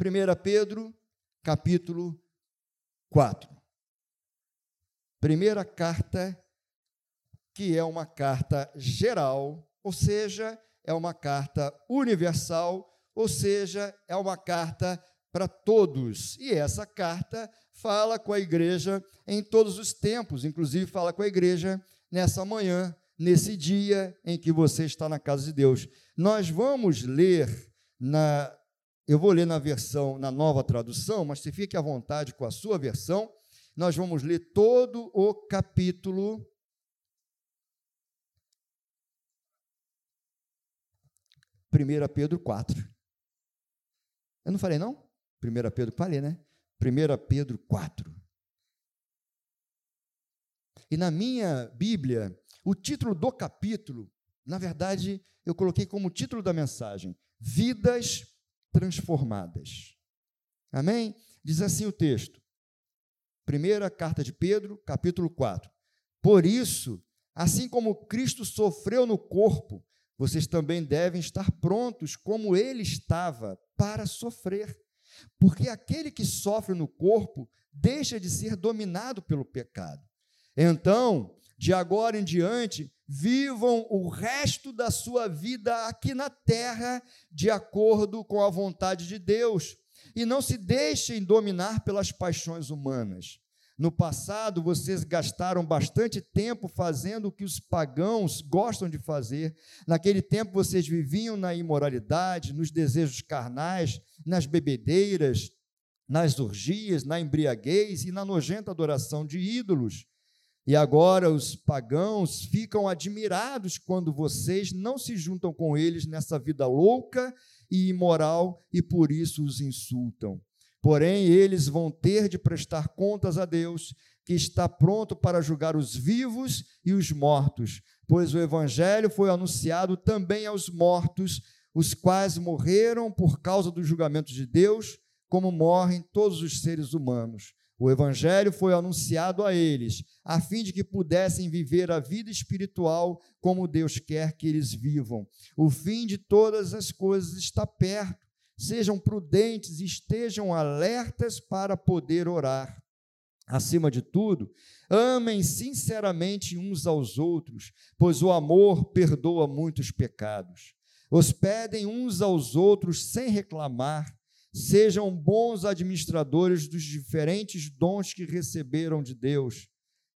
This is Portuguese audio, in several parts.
1 Pedro, capítulo 4. Primeira carta, que é uma carta geral, ou seja, é uma carta universal, ou seja, é uma carta para todos. E essa carta fala com a igreja em todos os tempos, inclusive fala com a igreja nessa manhã, nesse dia em que você está na casa de Deus. Nós vamos ler na eu vou ler na versão, na nova tradução, mas se fique à vontade com a sua versão. Nós vamos ler todo o capítulo. Primeira Pedro 4. Eu não falei, não? 1 Pedro, falei, né? 1 Pedro 4. E na minha Bíblia, o título do capítulo, na verdade, eu coloquei como título da mensagem: Vidas transformadas. Amém? Diz assim o texto. Primeira carta de Pedro, capítulo 4. Por isso, assim como Cristo sofreu no corpo, vocês também devem estar prontos como ele estava para sofrer. Porque aquele que sofre no corpo deixa de ser dominado pelo pecado. Então, de agora em diante, vivam o resto da sua vida aqui na terra de acordo com a vontade de Deus e não se deixem dominar pelas paixões humanas. No passado, vocês gastaram bastante tempo fazendo o que os pagãos gostam de fazer. Naquele tempo, vocês viviam na imoralidade, nos desejos carnais, nas bebedeiras, nas orgias, na embriaguez e na nojenta adoração de ídolos. E agora os pagãos ficam admirados quando vocês não se juntam com eles nessa vida louca e imoral e por isso os insultam. Porém, eles vão ter de prestar contas a Deus, que está pronto para julgar os vivos e os mortos, pois o evangelho foi anunciado também aos mortos, os quais morreram por causa do julgamento de Deus, como morrem todos os seres humanos. O Evangelho foi anunciado a eles, a fim de que pudessem viver a vida espiritual como Deus quer que eles vivam. O fim de todas as coisas está perto. Sejam prudentes e estejam alertas para poder orar. Acima de tudo, amem sinceramente uns aos outros, pois o amor perdoa muitos pecados. Hospedem uns aos outros sem reclamar Sejam bons administradores dos diferentes dons que receberam de Deus.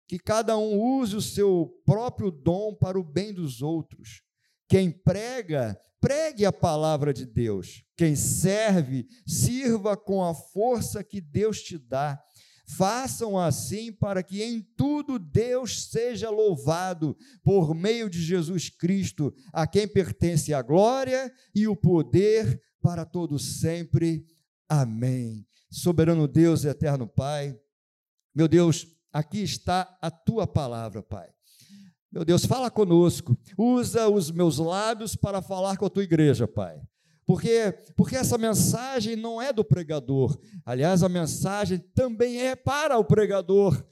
Que cada um use o seu próprio dom para o bem dos outros. Quem prega, pregue a palavra de Deus. Quem serve, sirva com a força que Deus te dá. Façam assim para que em tudo Deus seja louvado por meio de Jesus Cristo, a quem pertence a glória e o poder para todos sempre. Amém. Soberano Deus e eterno Pai, meu Deus, aqui está a tua palavra, Pai. Meu Deus, fala conosco. Usa os meus lábios para falar com a tua igreja, Pai. Porque, porque essa mensagem não é do pregador. Aliás, a mensagem também é para o pregador.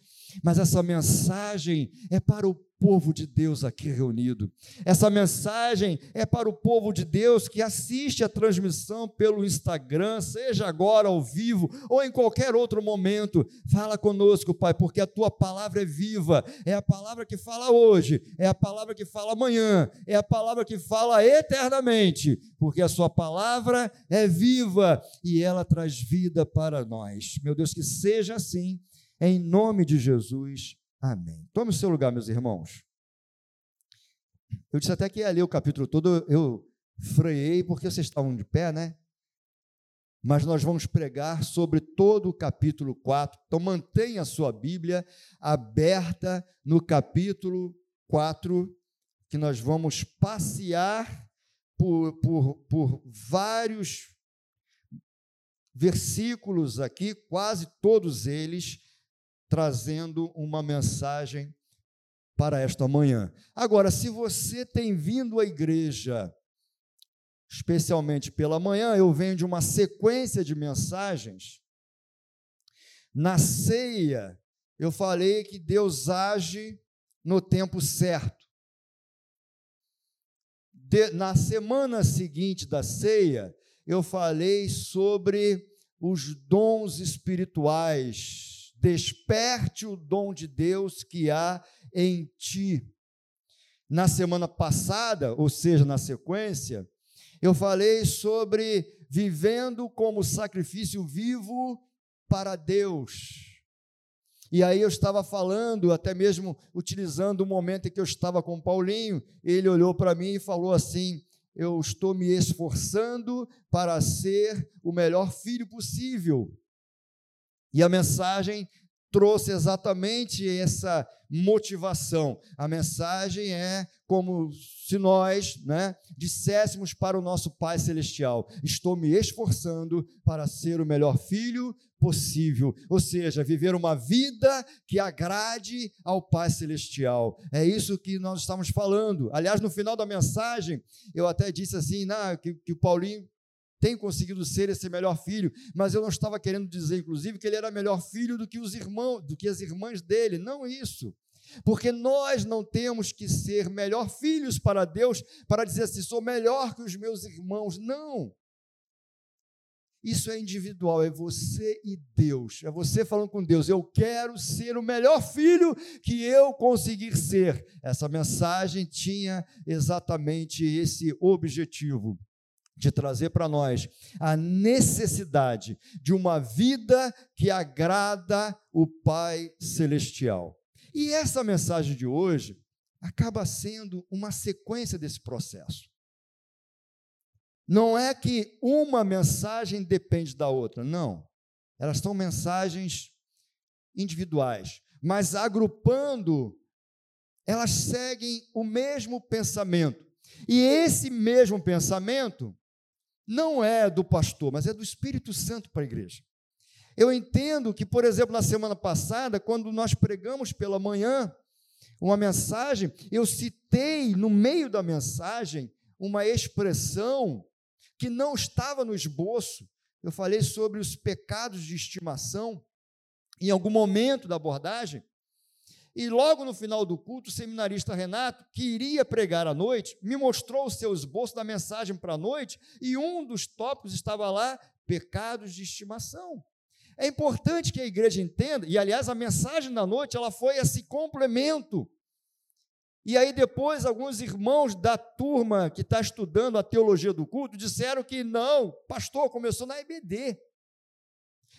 Mas essa mensagem é para o povo de Deus aqui reunido. Essa mensagem é para o povo de Deus que assiste a transmissão pelo Instagram, seja agora ao vivo ou em qualquer outro momento. Fala conosco, Pai, porque a tua palavra é viva, é a palavra que fala hoje, é a palavra que fala amanhã, é a palavra que fala eternamente, porque a sua palavra é viva e ela traz vida para nós. Meu Deus, que seja assim, em nome de Jesus. Amém. Tome o seu lugar, meus irmãos. Eu disse até que ia ler o capítulo todo, eu freiei porque vocês estavam de pé, né? Mas nós vamos pregar sobre todo o capítulo 4. Então mantenha a sua Bíblia aberta no capítulo 4, que nós vamos passear por, por, por vários versículos aqui, quase todos eles trazendo uma mensagem para esta manhã. Agora, se você tem vindo à igreja, especialmente pela manhã, eu venho de uma sequência de mensagens. Na ceia, eu falei que Deus age no tempo certo. De, na semana seguinte da ceia, eu falei sobre os dons espirituais. Desperte o dom de Deus que há em ti. Na semana passada, ou seja, na sequência, eu falei sobre vivendo como sacrifício vivo para Deus. E aí eu estava falando, até mesmo utilizando o momento em que eu estava com o Paulinho, ele olhou para mim e falou assim: Eu estou me esforçando para ser o melhor filho possível. E a mensagem trouxe exatamente essa motivação. A mensagem é como se nós né, disséssemos para o nosso Pai Celestial: Estou me esforçando para ser o melhor filho possível, ou seja, viver uma vida que agrade ao Pai Celestial. É isso que nós estamos falando. Aliás, no final da mensagem, eu até disse assim: que, que o Paulinho tem conseguido ser esse melhor filho, mas eu não estava querendo dizer, inclusive, que ele era melhor filho do que os irmãos, do que as irmãs dele. Não isso. Porque nós não temos que ser melhor filhos para Deus para dizer assim, sou melhor que os meus irmãos. Não. Isso é individual, é você e Deus. É você falando com Deus, eu quero ser o melhor filho que eu conseguir ser. Essa mensagem tinha exatamente esse objetivo de trazer para nós a necessidade de uma vida que agrada o Pai celestial. E essa mensagem de hoje acaba sendo uma sequência desse processo. Não é que uma mensagem depende da outra, não. Elas são mensagens individuais, mas agrupando, elas seguem o mesmo pensamento. E esse mesmo pensamento não é do pastor, mas é do Espírito Santo para a igreja. Eu entendo que, por exemplo, na semana passada, quando nós pregamos pela manhã uma mensagem, eu citei no meio da mensagem uma expressão que não estava no esboço. Eu falei sobre os pecados de estimação em algum momento da abordagem. E logo no final do culto, o seminarista Renato, que iria pregar à noite, me mostrou o seu esboço da mensagem para a noite, e um dos tópicos estava lá: pecados de estimação. É importante que a igreja entenda, e aliás, a mensagem da noite ela foi esse complemento. E aí, depois, alguns irmãos da turma que está estudando a teologia do culto disseram que não, pastor, começou na IBD.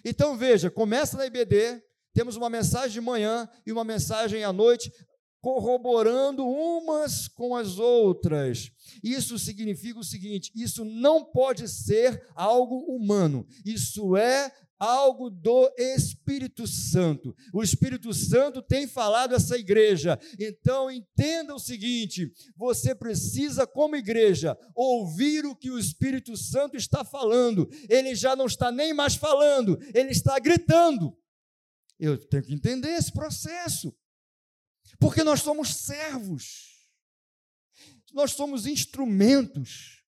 Então, veja, começa na IBD, temos uma mensagem de manhã e uma mensagem à noite, corroborando umas com as outras. Isso significa o seguinte: isso não pode ser algo humano, isso é algo do Espírito Santo. O Espírito Santo tem falado essa igreja. Então entenda o seguinte: você precisa, como igreja, ouvir o que o Espírito Santo está falando. Ele já não está nem mais falando, ele está gritando. Eu tenho que entender esse processo. Porque nós somos servos. Nós somos instrumentos.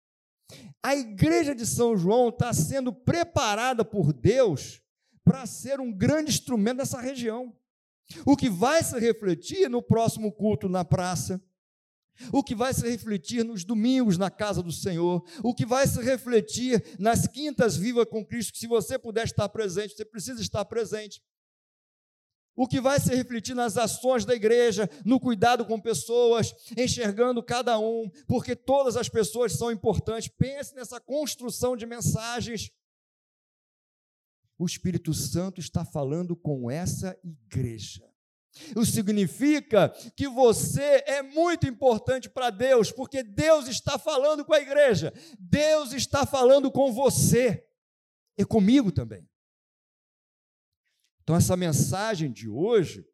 A igreja de São João está sendo preparada por Deus para ser um grande instrumento nessa região. O que vai se refletir no próximo culto na praça, o que vai se refletir nos domingos na casa do Senhor, o que vai se refletir nas quintas vivas com Cristo, que se você puder estar presente, você precisa estar presente o que vai se refletir nas ações da igreja, no cuidado com pessoas, enxergando cada um, porque todas as pessoas são importantes. Pense nessa construção de mensagens. O Espírito Santo está falando com essa igreja. Isso significa que você é muito importante para Deus, porque Deus está falando com a igreja, Deus está falando com você e comigo também. Então, essa mensagem de hoje,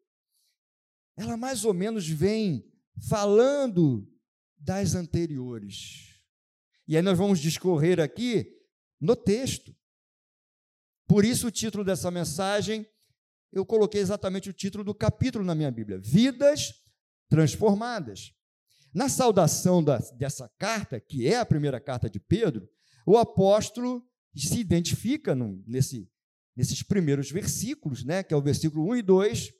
ela mais ou menos vem falando das anteriores. E aí nós vamos discorrer aqui no texto. Por isso, o título dessa mensagem, eu coloquei exatamente o título do capítulo na minha Bíblia: Vidas Transformadas. Na saudação da, dessa carta, que é a primeira carta de Pedro, o apóstolo se identifica no, nesse nesses primeiros versículos, né, que é o versículo 1 e 2,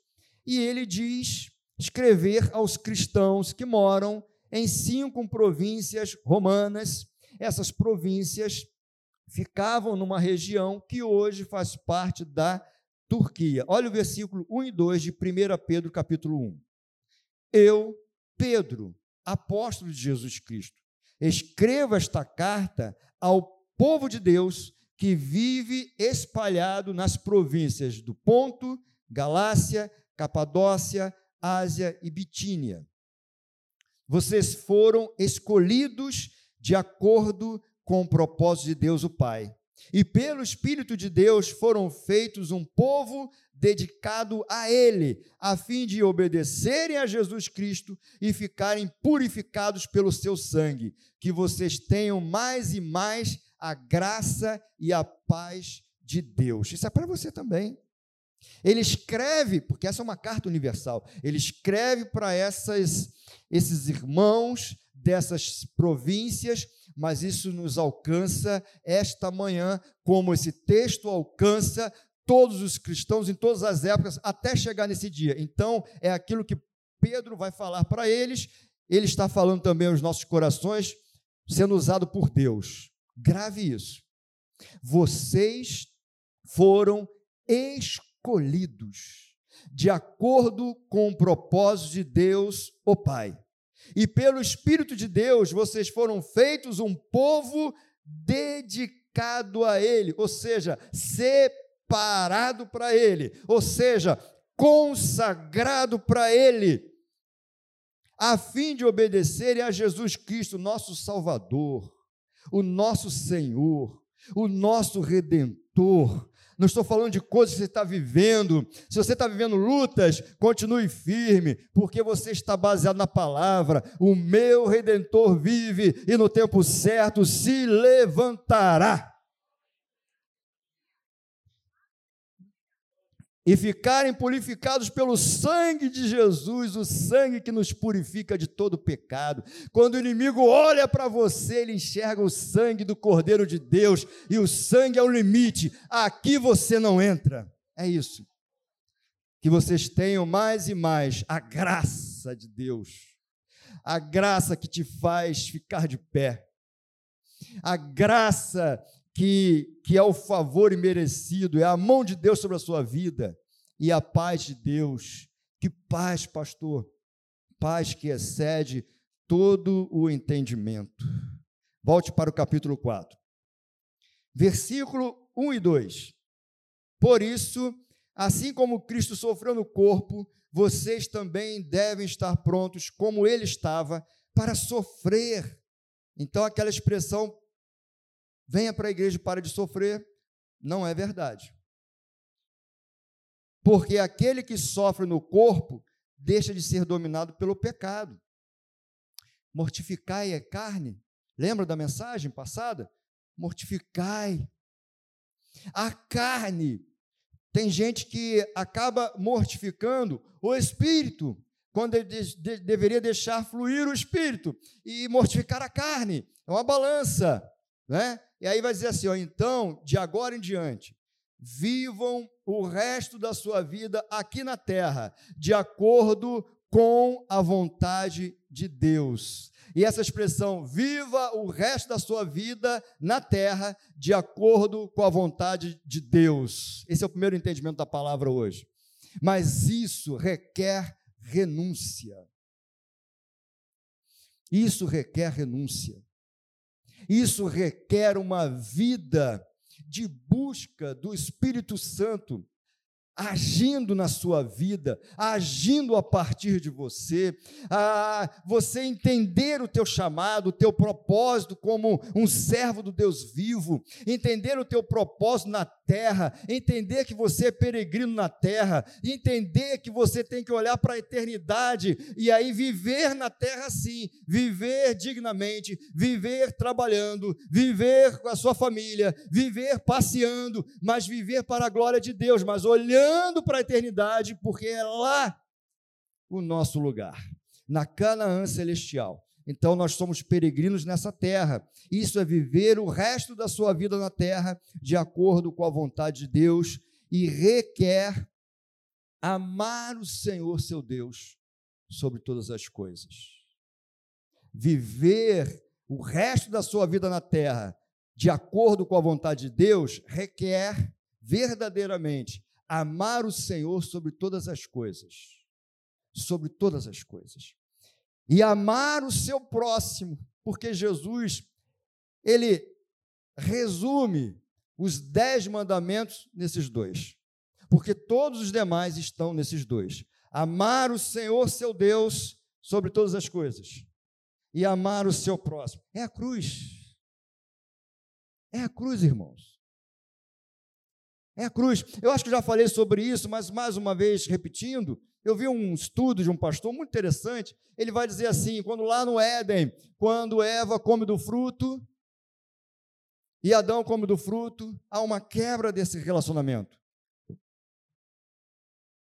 e ele diz: escrever aos cristãos que moram em cinco províncias romanas. Essas províncias ficavam numa região que hoje faz parte da Turquia. Olha o versículo 1 e 2 de 1 Pedro, capítulo 1. Eu, Pedro, apóstolo de Jesus Cristo, escrevo esta carta ao povo de Deus que vive espalhado nas províncias do Ponto, Galácia, Capadócia, Ásia e Bitínia. Vocês foram escolhidos de acordo com o propósito de Deus o Pai. E pelo Espírito de Deus foram feitos um povo dedicado a Ele, a fim de obedecerem a Jesus Cristo e ficarem purificados pelo seu sangue. Que vocês tenham mais e mais a graça e a paz de Deus. Isso é para você também. Ele escreve, porque essa é uma carta universal, ele escreve para essas esses irmãos dessas províncias, mas isso nos alcança esta manhã, como esse texto alcança todos os cristãos em todas as épocas até chegar nesse dia. Então, é aquilo que Pedro vai falar para eles, ele está falando também aos nossos corações, sendo usado por Deus. Grave isso. Vocês foram escolhidos de acordo com o propósito de Deus, o Pai. E pelo Espírito de Deus, vocês foram feitos um povo dedicado a Ele, ou seja, separado para Ele, ou seja, consagrado para Ele, a fim de obedecerem a Jesus Cristo, nosso Salvador o nosso Senhor, o nosso Redentor. Não estou falando de coisas que você está vivendo. Se você está vivendo lutas, continue firme, porque você está baseado na palavra. O meu redentor vive e no tempo certo se levantará. E ficarem purificados pelo sangue de Jesus, o sangue que nos purifica de todo pecado. Quando o inimigo olha para você, ele enxerga o sangue do Cordeiro de Deus, e o sangue é o limite. Aqui você não entra. É isso. Que vocês tenham mais e mais a graça de Deus, a graça que te faz ficar de pé, a graça que, que é o favor imerecido, é a mão de Deus sobre a sua vida e a paz de Deus. Que paz, pastor? Paz que excede todo o entendimento. Volte para o capítulo 4. Versículo 1 e 2. Por isso, assim como Cristo sofreu no corpo, vocês também devem estar prontos, como ele estava, para sofrer. Então, aquela expressão venha para a igreja e pare de sofrer, não é verdade. Porque aquele que sofre no corpo deixa de ser dominado pelo pecado. Mortificai a carne. Lembra da mensagem passada? Mortificai. A carne. Tem gente que acaba mortificando o espírito, quando ele de, de, deveria deixar fluir o espírito e mortificar a carne. É uma balança, né? E aí vai dizer assim: ó, então, de agora em diante, vivam o resto da sua vida aqui na terra, de acordo com a vontade de Deus. E essa expressão, viva o resto da sua vida na terra, de acordo com a vontade de Deus. Esse é o primeiro entendimento da palavra hoje. Mas isso requer renúncia. Isso requer renúncia. Isso requer uma vida de busca do Espírito Santo agindo na sua vida, agindo a partir de você, a você entender o teu chamado, o teu propósito como um servo do Deus vivo, entender o teu propósito na terra, entender que você é peregrino na terra, entender que você tem que olhar para a eternidade e aí viver na terra sim, viver dignamente, viver trabalhando, viver com a sua família, viver passeando, mas viver para a glória de Deus, mas olhando para a eternidade, porque é lá o nosso lugar, na Canaã celestial. Então nós somos peregrinos nessa terra. Isso é viver o resto da sua vida na terra de acordo com a vontade de Deus e requer amar o Senhor seu Deus sobre todas as coisas. Viver o resto da sua vida na terra de acordo com a vontade de Deus, requer verdadeiramente amar o Senhor sobre todas as coisas. Sobre todas as coisas. E amar o seu próximo, porque Jesus, ele resume os dez mandamentos nesses dois. Porque todos os demais estão nesses dois. Amar o Senhor, seu Deus, sobre todas as coisas. E amar o seu próximo. É a cruz. É a cruz, irmãos. É a cruz. Eu acho que já falei sobre isso, mas mais uma vez repetindo, eu vi um estudo de um pastor muito interessante. Ele vai dizer assim: quando lá no Éden, quando Eva come do fruto e Adão come do fruto, há uma quebra desse relacionamento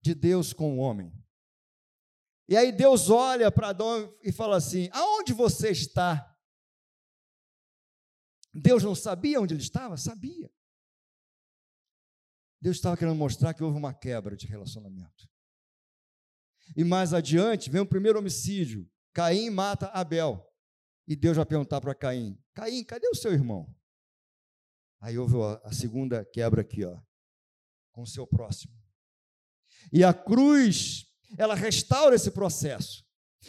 de Deus com o homem. E aí Deus olha para Adão e fala assim: aonde você está? Deus não sabia onde ele estava? Sabia. Deus estava querendo mostrar que houve uma quebra de relacionamento. E mais adiante vem o primeiro homicídio. Caim mata Abel. E Deus vai perguntar para Caim: Caim, cadê o seu irmão? Aí houve a segunda quebra aqui, ó, com o seu próximo. E a cruz, ela restaura esse processo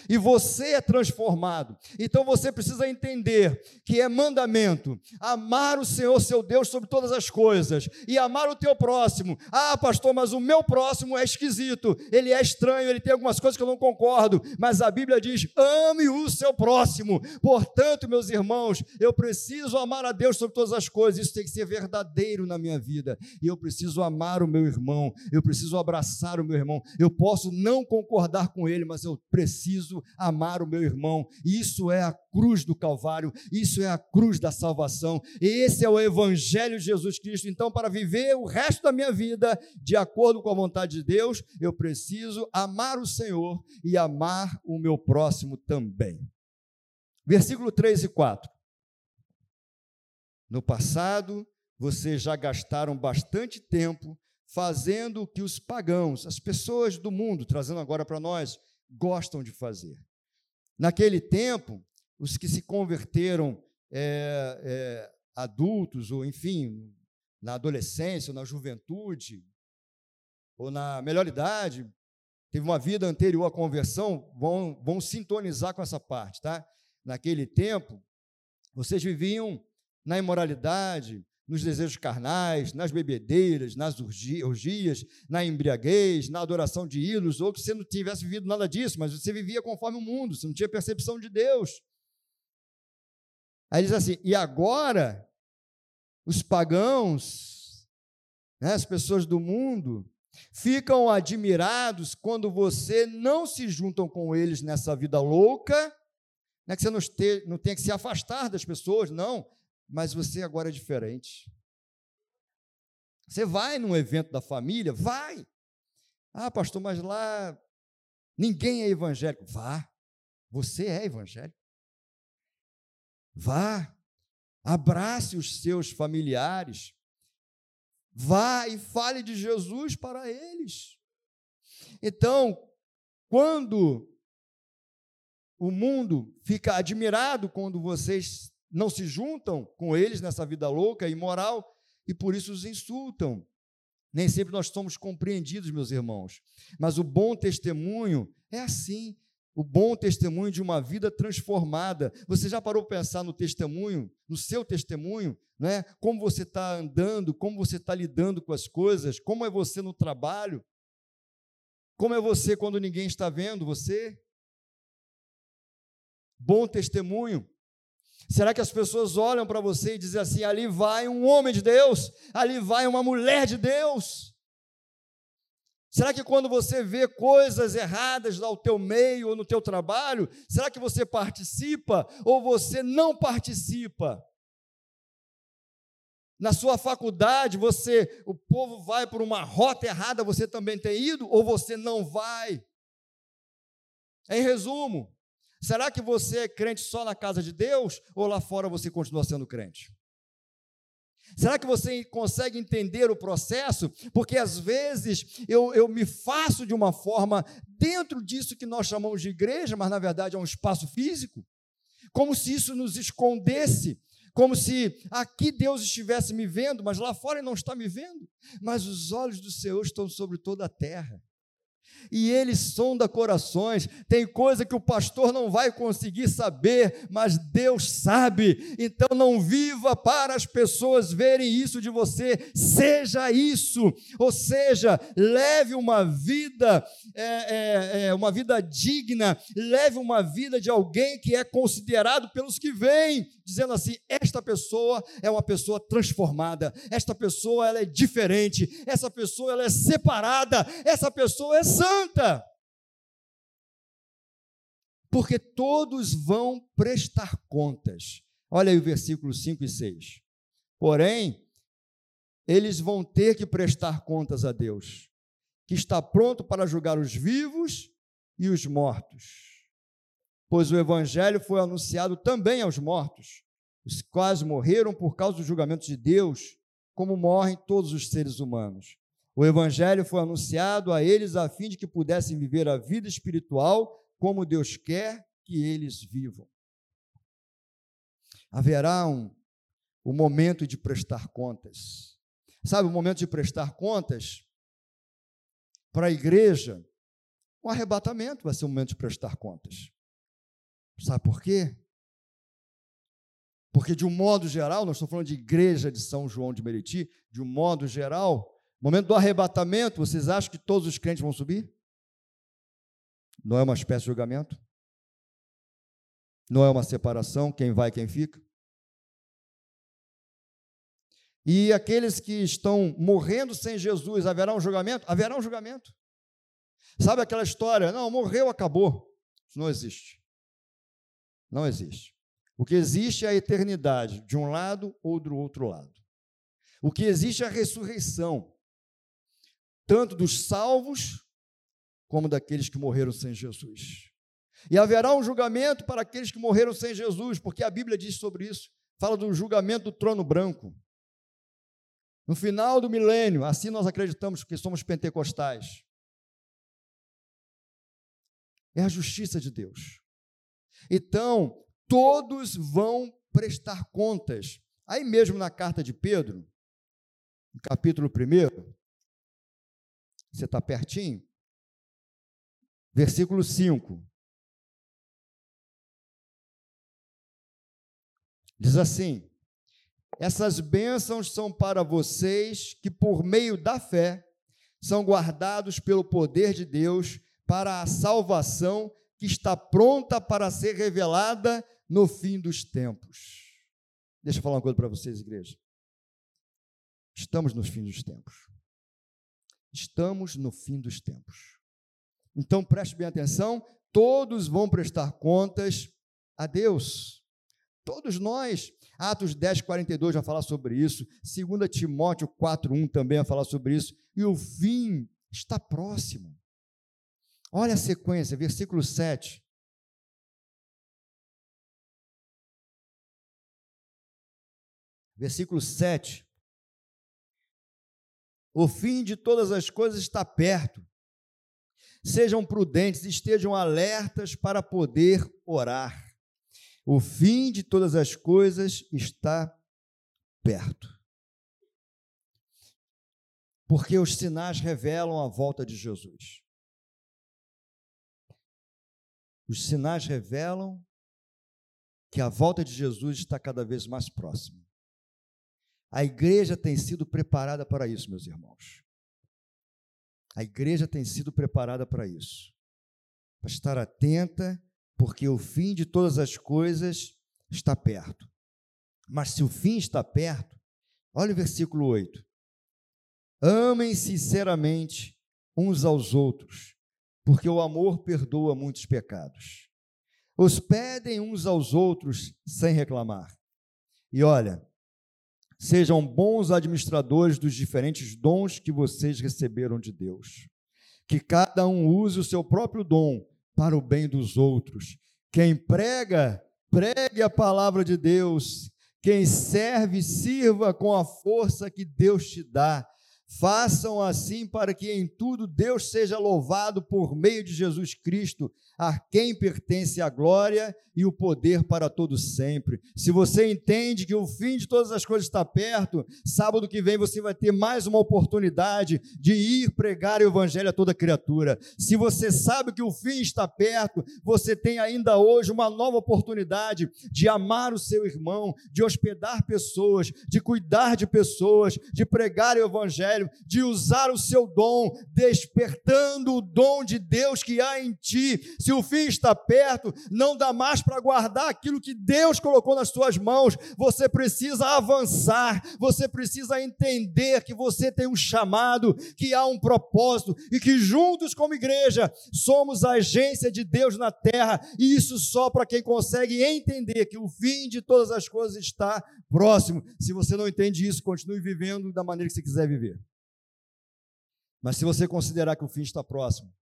e você é transformado. Então você precisa entender que é mandamento amar o Senhor seu Deus sobre todas as coisas e amar o teu próximo. Ah, pastor, mas o meu próximo é esquisito, ele é estranho, ele tem algumas coisas que eu não concordo, mas a Bíblia diz: ame o seu próximo. Portanto, meus irmãos, eu preciso amar a Deus sobre todas as coisas. Isso tem que ser verdadeiro na minha vida. E eu preciso amar o meu irmão, eu preciso abraçar o meu irmão. Eu posso não concordar com ele, mas eu preciso preciso amar o meu irmão. Isso é a cruz do Calvário, isso é a cruz da salvação. Esse é o Evangelho de Jesus Cristo. Então, para viver o resto da minha vida de acordo com a vontade de Deus, eu preciso amar o Senhor e amar o meu próximo também. Versículo 3 e 4. No passado, vocês já gastaram bastante tempo fazendo o que os pagãos, as pessoas do mundo, trazendo agora para nós, gostam de fazer. Naquele tempo, os que se converteram é, é, adultos, ou enfim, na adolescência, ou na juventude, ou na melhor idade, teve uma vida anterior à conversão, vão, vão sintonizar com essa parte, tá? Naquele tempo, vocês viviam na imoralidade, nos desejos carnais, nas bebedeiras, nas orgias, na embriaguez, na adoração de ídolos, ou que você não tivesse vivido nada disso, mas você vivia conforme o mundo, você não tinha percepção de Deus. Aí diz assim: e agora, os pagãos, né, as pessoas do mundo, ficam admirados quando você não se juntam com eles nessa vida louca, não é que você não, te, não tenha que se afastar das pessoas, não, mas você agora é diferente. Você vai num evento da família? Vai. Ah, pastor, mas lá ninguém é evangélico. Vá. Você é evangélico. Vá. Abrace os seus familiares. Vá e fale de Jesus para eles. Então, quando o mundo fica admirado quando vocês não se juntam com eles nessa vida louca e imoral e por isso os insultam. Nem sempre nós somos compreendidos, meus irmãos, mas o bom testemunho é assim. O bom testemunho de uma vida transformada. Você já parou para pensar no testemunho, no seu testemunho, né? Como você está andando, como você está lidando com as coisas, como é você no trabalho, como é você quando ninguém está vendo você. Bom testemunho Será que as pessoas olham para você e dizem assim: ali vai um homem de Deus, ali vai uma mulher de Deus? Será que quando você vê coisas erradas ao teu meio ou no teu trabalho, será que você participa ou você não participa? Na sua faculdade, você, o povo vai por uma rota errada, você também tem ido ou você não vai? Em resumo, Será que você é crente só na casa de Deus ou lá fora você continua sendo crente? Será que você consegue entender o processo? Porque às vezes eu, eu me faço de uma forma dentro disso que nós chamamos de igreja, mas na verdade é um espaço físico, como se isso nos escondesse, como se aqui Deus estivesse me vendo, mas lá fora Ele não está me vendo. Mas os olhos do Senhor estão sobre toda a terra e ele sonda corações. Tem coisa que o pastor não vai conseguir saber, mas Deus sabe. Então não viva para as pessoas verem isso de você, seja isso, ou seja, leve uma vida, é, é, é, uma vida digna, leve uma vida de alguém que é considerado pelos que vêm, dizendo assim: esta pessoa é uma pessoa transformada, esta pessoa ela é diferente, essa pessoa ela é separada, essa pessoa é santa. Porque todos vão prestar contas. Olha aí o versículo 5 e 6. Porém, eles vão ter que prestar contas a Deus, que está pronto para julgar os vivos e os mortos. Pois o evangelho foi anunciado também aos mortos, os quais morreram por causa do julgamento de Deus, como morrem todos os seres humanos. O Evangelho foi anunciado a eles a fim de que pudessem viver a vida espiritual como Deus quer que eles vivam. Haverá um, um momento de prestar contas. Sabe, o momento de prestar contas para a igreja, o arrebatamento vai ser o momento de prestar contas. Sabe por quê? Porque, de um modo geral, nós estamos falando de igreja de São João de Meriti, de um modo geral, Momento do arrebatamento, vocês acham que todos os crentes vão subir? Não é uma espécie de julgamento? Não é uma separação, quem vai, quem fica? E aqueles que estão morrendo sem Jesus, haverá um julgamento? Haverá um julgamento. Sabe aquela história? Não, morreu, acabou. Isso não existe. Não existe. O que existe é a eternidade, de um lado ou do outro lado. O que existe é a ressurreição tanto dos salvos como daqueles que morreram sem Jesus. E haverá um julgamento para aqueles que morreram sem Jesus, porque a Bíblia diz sobre isso. Fala do julgamento do trono branco. No final do milênio, assim nós acreditamos que somos pentecostais. É a justiça de Deus. Então, todos vão prestar contas. Aí mesmo na carta de Pedro, no capítulo 1, você está pertinho? Versículo 5. Diz assim: Essas bênçãos são para vocês que, por meio da fé, são guardados pelo poder de Deus para a salvação que está pronta para ser revelada no fim dos tempos. Deixa eu falar uma coisa para vocês, igreja. Estamos nos fins dos tempos. Estamos no fim dos tempos. Então preste bem atenção: todos vão prestar contas a Deus. Todos nós. Atos 10, 42 vai falar sobre isso. 2 Timóteo 4, 1 também vai falar sobre isso. E o fim está próximo. Olha a sequência, versículo 7. Versículo 7. O fim de todas as coisas está perto. Sejam prudentes, estejam alertas para poder orar. O fim de todas as coisas está perto. Porque os sinais revelam a volta de Jesus. Os sinais revelam que a volta de Jesus está cada vez mais próxima. A igreja tem sido preparada para isso, meus irmãos. A igreja tem sido preparada para isso. Para estar atenta, porque o fim de todas as coisas está perto. Mas se o fim está perto, olha o versículo 8. Amem sinceramente uns aos outros, porque o amor perdoa muitos pecados. Hospedem uns aos outros sem reclamar. E olha, Sejam bons administradores dos diferentes dons que vocês receberam de Deus. Que cada um use o seu próprio dom para o bem dos outros. Quem prega, pregue a palavra de Deus. Quem serve, sirva com a força que Deus te dá. Façam assim para que em tudo Deus seja louvado por meio de Jesus Cristo, a quem pertence a glória e o poder para todos sempre. Se você entende que o fim de todas as coisas está perto, sábado que vem você vai ter mais uma oportunidade de ir pregar o evangelho a toda criatura. Se você sabe que o fim está perto, você tem ainda hoje uma nova oportunidade de amar o seu irmão, de hospedar pessoas, de cuidar de pessoas, de pregar o evangelho, de usar o seu dom, despertando o dom de Deus que há em ti se o fim está perto, não dá mais para guardar aquilo que Deus colocou nas suas mãos. Você precisa avançar, você precisa entender que você tem um chamado, que há um propósito e que juntos como igreja somos a agência de Deus na terra, e isso só para quem consegue entender que o fim de todas as coisas está próximo. Se você não entende isso, continue vivendo da maneira que você quiser viver. Mas se você considerar que o fim está próximo,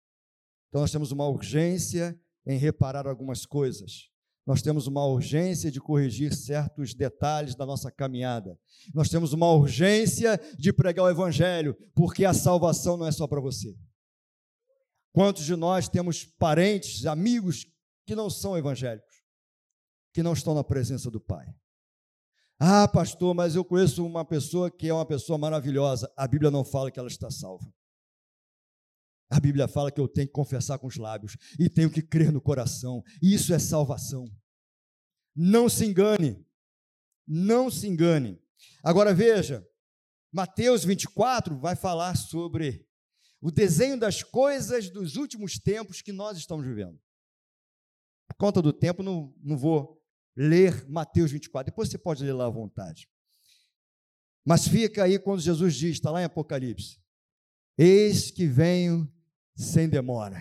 então nós temos uma urgência em reparar algumas coisas. Nós temos uma urgência de corrigir certos detalhes da nossa caminhada. Nós temos uma urgência de pregar o Evangelho, porque a salvação não é só para você. Quantos de nós temos parentes, amigos que não são evangélicos, que não estão na presença do Pai? Ah, pastor, mas eu conheço uma pessoa que é uma pessoa maravilhosa. A Bíblia não fala que ela está salva. A Bíblia fala que eu tenho que confessar com os lábios e tenho que crer no coração. Isso é salvação. Não se engane. Não se engane. Agora veja, Mateus 24 vai falar sobre o desenho das coisas dos últimos tempos que nós estamos vivendo. Por conta do tempo, não, não vou ler Mateus 24. Depois você pode ler lá à vontade. Mas fica aí quando Jesus diz, está lá em Apocalipse: Eis que venho sem demora.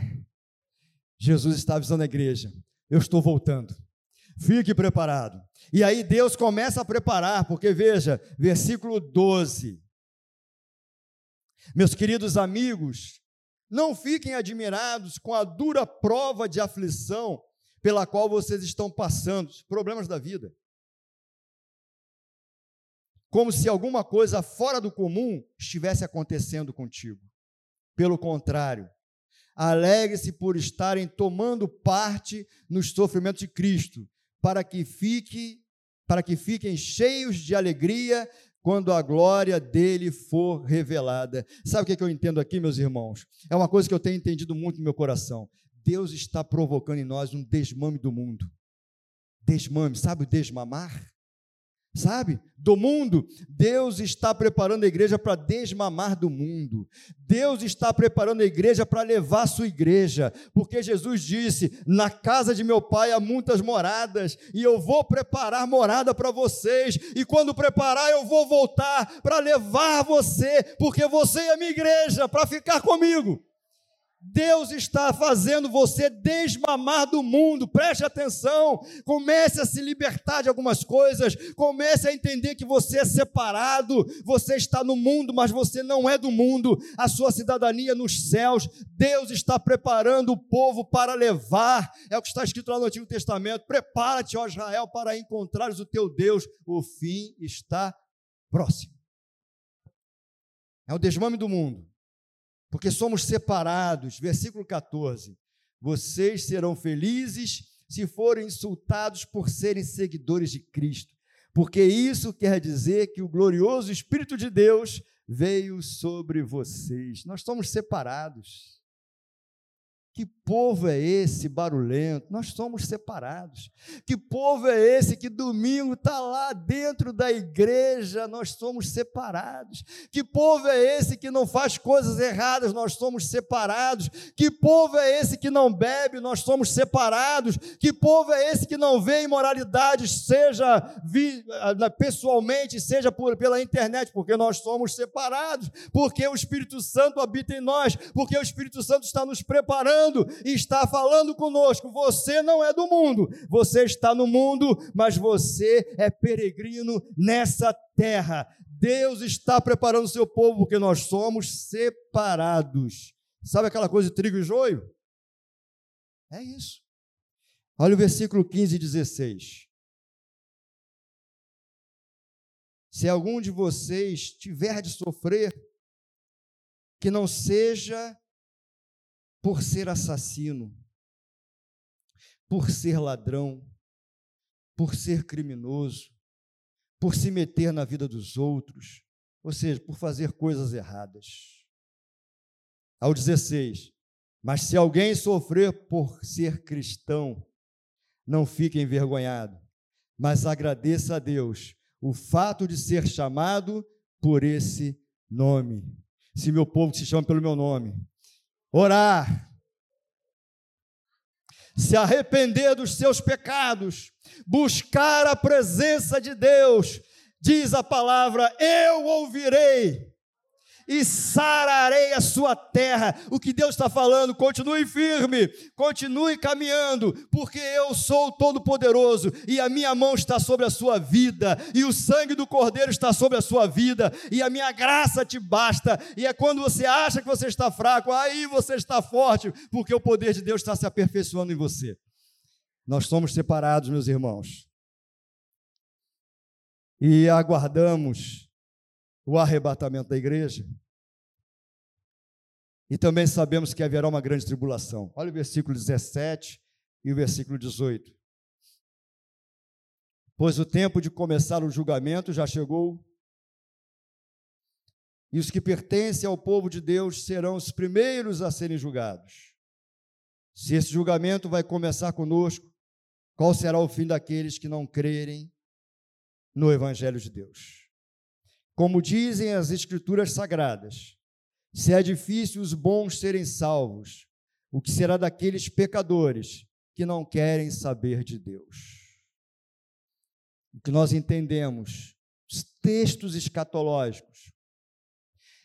Jesus está avisando a igreja: eu estou voltando. Fique preparado. E aí Deus começa a preparar, porque veja, versículo 12. Meus queridos amigos, não fiquem admirados com a dura prova de aflição pela qual vocês estão passando, problemas da vida. Como se alguma coisa fora do comum estivesse acontecendo contigo. Pelo contrário, alegre-se por estarem tomando parte nos sofrimentos de Cristo, para que fique, para que fiquem cheios de alegria quando a glória dele for revelada. Sabe o que, é eu entendo aqui, meus irmãos? É uma coisa que eu tenho entendido muito no meu coração. Deus está provocando em nós um desmame do mundo. Desmame, sabe o desmamar? Sabe? Do mundo. Deus está preparando a igreja para desmamar do mundo. Deus está preparando a igreja para levar a sua igreja, porque Jesus disse: Na casa de meu pai há muitas moradas, e eu vou preparar morada para vocês, e quando preparar, eu vou voltar para levar você, porque você é minha igreja, para ficar comigo. Deus está fazendo você desmamar do mundo, preste atenção, comece a se libertar de algumas coisas, comece a entender que você é separado, você está no mundo, mas você não é do mundo, a sua cidadania nos céus, Deus está preparando o povo para levar, é o que está escrito lá no Antigo Testamento: prepara-te, ó Israel, para encontrares o teu Deus, o fim está próximo. É o desmame do mundo porque somos separados. Versículo 14: Vocês serão felizes se forem insultados por serem seguidores de Cristo, porque isso quer dizer que o glorioso Espírito de Deus veio sobre vocês. Nós somos separados. Que povo é esse barulhento? Nós somos separados. Que povo é esse que domingo está lá dentro da igreja? Nós somos separados. Que povo é esse que não faz coisas erradas? Nós somos separados. Que povo é esse que não bebe? Nós somos separados. Que povo é esse que não vê imoralidades, seja ah, pessoalmente, seja por, pela internet? Porque nós somos separados. Porque o Espírito Santo habita em nós. Porque o Espírito Santo está nos preparando está falando conosco. Você não é do mundo, você está no mundo, mas você é peregrino nessa terra. Deus está preparando o seu povo porque nós somos separados. Sabe aquela coisa de trigo e joio? É isso. Olha o versículo 15 e 16. Se algum de vocês tiver de sofrer que não seja por ser assassino, por ser ladrão, por ser criminoso, por se meter na vida dos outros, ou seja, por fazer coisas erradas. Ao 16: Mas se alguém sofrer por ser cristão, não fique envergonhado, mas agradeça a Deus o fato de ser chamado por esse nome. Se meu povo se chama pelo meu nome, orar, se arrepender dos seus pecados, buscar a presença de Deus, diz a palavra: Eu ouvirei e sararei a sua terra. O que Deus está falando, continue firme, continue caminhando, porque eu sou todo-poderoso e a minha mão está sobre a sua vida, e o sangue do Cordeiro está sobre a sua vida, e a minha graça te basta. E é quando você acha que você está fraco, aí você está forte, porque o poder de Deus está se aperfeiçoando em você. Nós somos separados, meus irmãos, e aguardamos o arrebatamento da igreja. E também sabemos que haverá uma grande tribulação. Olha o versículo 17 e o versículo 18. Pois o tempo de começar o julgamento já chegou, e os que pertencem ao povo de Deus serão os primeiros a serem julgados. Se esse julgamento vai começar conosco, qual será o fim daqueles que não crerem no Evangelho de Deus? Como dizem as Escrituras Sagradas, se é difícil os bons serem salvos, o que será daqueles pecadores que não querem saber de Deus? O que nós entendemos, os textos escatológicos,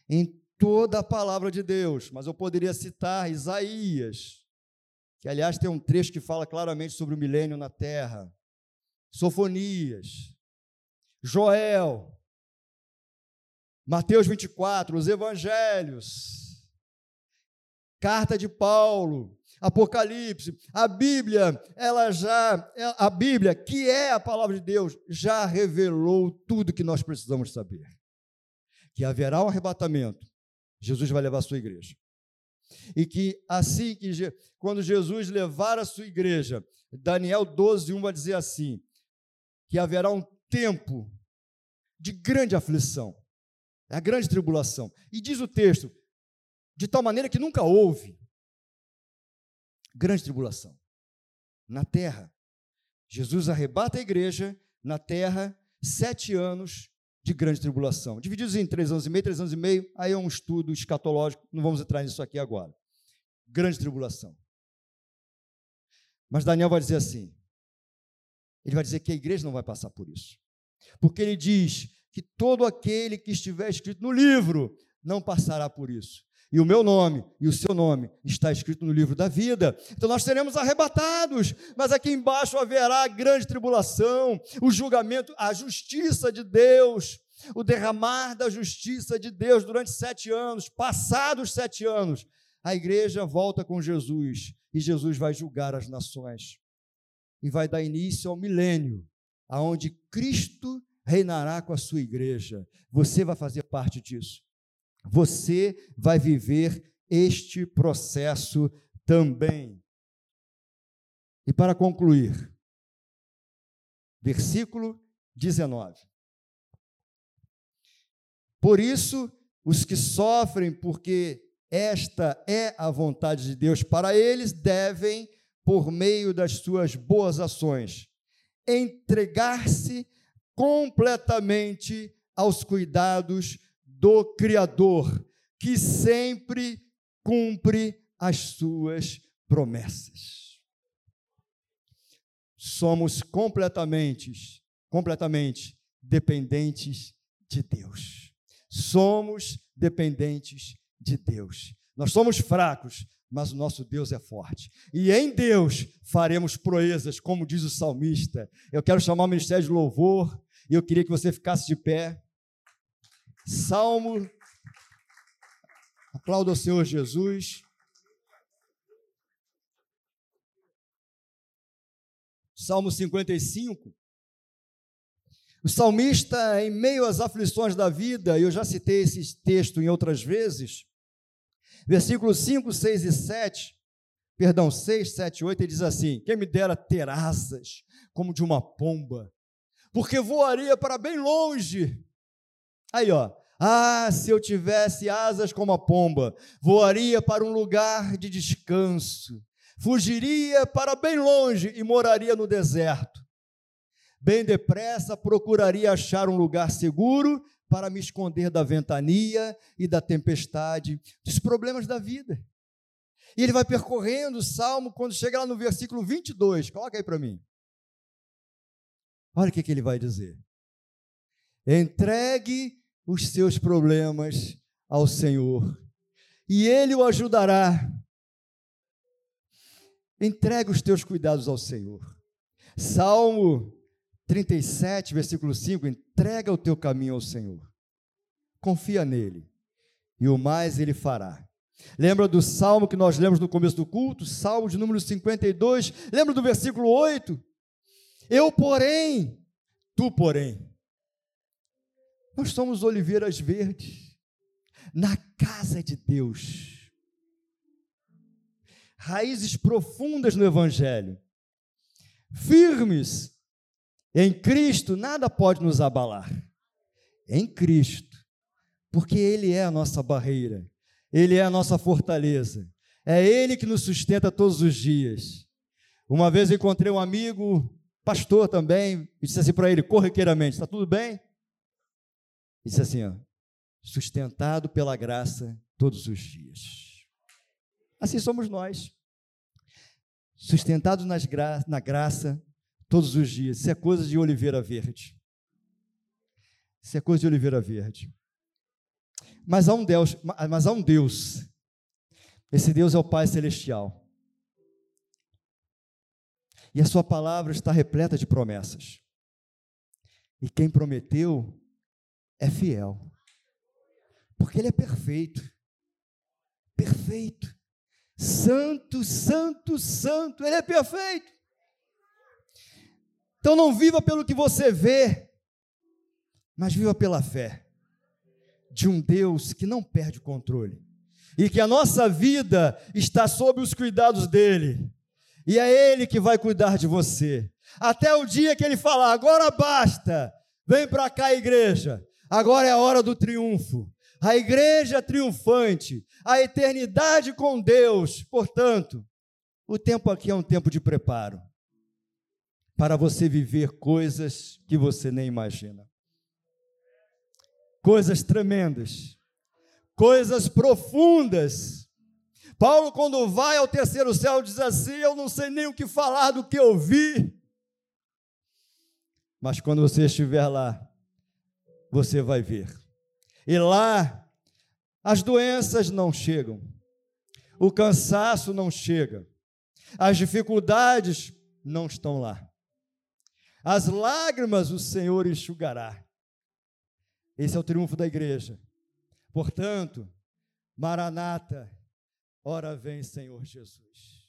em toda a palavra de Deus, mas eu poderia citar Isaías, que aliás tem um trecho que fala claramente sobre o milênio na terra, Sofonias, Joel, Mateus 24, os evangelhos, carta de Paulo, Apocalipse, a Bíblia, ela já, a Bíblia, que é a palavra de Deus, já revelou tudo que nós precisamos saber. Que haverá um arrebatamento, Jesus vai levar a sua igreja. E que assim que, quando Jesus levar a sua igreja, Daniel 12, 1 vai dizer assim: que haverá um tempo de grande aflição. É a grande tribulação. E diz o texto, de tal maneira que nunca houve grande tribulação na terra. Jesus arrebata a igreja na terra, sete anos de grande tribulação, divididos em três anos e meio, três anos e meio, aí é um estudo escatológico, não vamos entrar nisso aqui agora. Grande tribulação. Mas Daniel vai dizer assim: ele vai dizer que a igreja não vai passar por isso, porque ele diz que todo aquele que estiver escrito no livro não passará por isso. E o meu nome e o seu nome está escrito no livro da vida. Então nós seremos arrebatados, mas aqui embaixo haverá grande tribulação, o julgamento, a justiça de Deus, o derramar da justiça de Deus durante sete anos. Passados sete anos, a igreja volta com Jesus e Jesus vai julgar as nações e vai dar início ao milênio, aonde Cristo reinará com a sua igreja. Você vai fazer parte disso. Você vai viver este processo também. E para concluir, versículo 19. Por isso, os que sofrem porque esta é a vontade de Deus para eles, devem, por meio das suas boas ações, entregar-se completamente aos cuidados do Criador, que sempre cumpre as suas promessas. Somos completamente, completamente dependentes de Deus. Somos dependentes de Deus. Nós somos fracos, mas o nosso Deus é forte. E em Deus faremos proezas, como diz o salmista. Eu quero chamar o ministério de louvor e eu queria que você ficasse de pé. Salmo. Aplauda o Senhor Jesus. Salmo 55. O salmista, em meio às aflições da vida, e eu já citei esse texto em outras vezes, Versículos 5, 6 e 7, perdão, 6, 7, 8, ele diz assim: Quem me dera ter asas como de uma pomba, porque voaria para bem longe. Aí, ó. Ah, se eu tivesse asas como a pomba, voaria para um lugar de descanso, fugiria para bem longe e moraria no deserto. Bem depressa procuraria achar um lugar seguro para me esconder da ventania e da tempestade, dos problemas da vida. E ele vai percorrendo o salmo, quando chega lá no versículo 22, coloca aí para mim. Olha o que, que ele vai dizer. Entregue os seus problemas ao Senhor, e Ele o ajudará. Entregue os teus cuidados ao Senhor. Salmo 37, versículo 5, entrega o teu caminho ao Senhor. Confia nele, e o mais ele fará. Lembra do salmo que nós lemos no começo do culto? Salmo de número 52. Lembra do versículo 8? Eu, porém, tu, porém. Nós somos oliveiras verdes na casa de Deus. Raízes profundas no Evangelho, firmes em Cristo nada pode nos abalar. Em Cristo, porque Ele é a nossa barreira, Ele é a nossa fortaleza, é Ele que nos sustenta todos os dias. Uma vez encontrei um amigo, pastor também, e disse assim para ele, corriqueiramente: Está tudo bem? Ele disse assim: ó, Sustentado pela graça todos os dias. Assim somos nós, sustentados gra na graça todos os dias. Isso é coisa de oliveira verde. Isso é coisa de oliveira verde. Mas há um Deus, mas há um Deus. Esse Deus é o Pai celestial. E a sua palavra está repleta de promessas. E quem prometeu é fiel. Porque ele é perfeito. Perfeito. Santo, santo, santo. Ele é perfeito. Então não viva pelo que você vê, mas viva pela fé de um Deus que não perde o controle e que a nossa vida está sob os cuidados dele. E é ele que vai cuidar de você. Até o dia que ele falar: agora basta, vem para cá, igreja. Agora é a hora do triunfo. A igreja triunfante, a eternidade com Deus. Portanto, o tempo aqui é um tempo de preparo para você viver coisas que você nem imagina. Coisas tremendas, coisas profundas. Paulo, quando vai ao terceiro céu, diz assim: Eu não sei nem o que falar do que eu vi. Mas quando você estiver lá, você vai ver. E lá, as doenças não chegam, o cansaço não chega, as dificuldades não estão lá. As lágrimas o Senhor enxugará. Esse é o triunfo da igreja. Portanto, Maranata, ora vem, Senhor Jesus.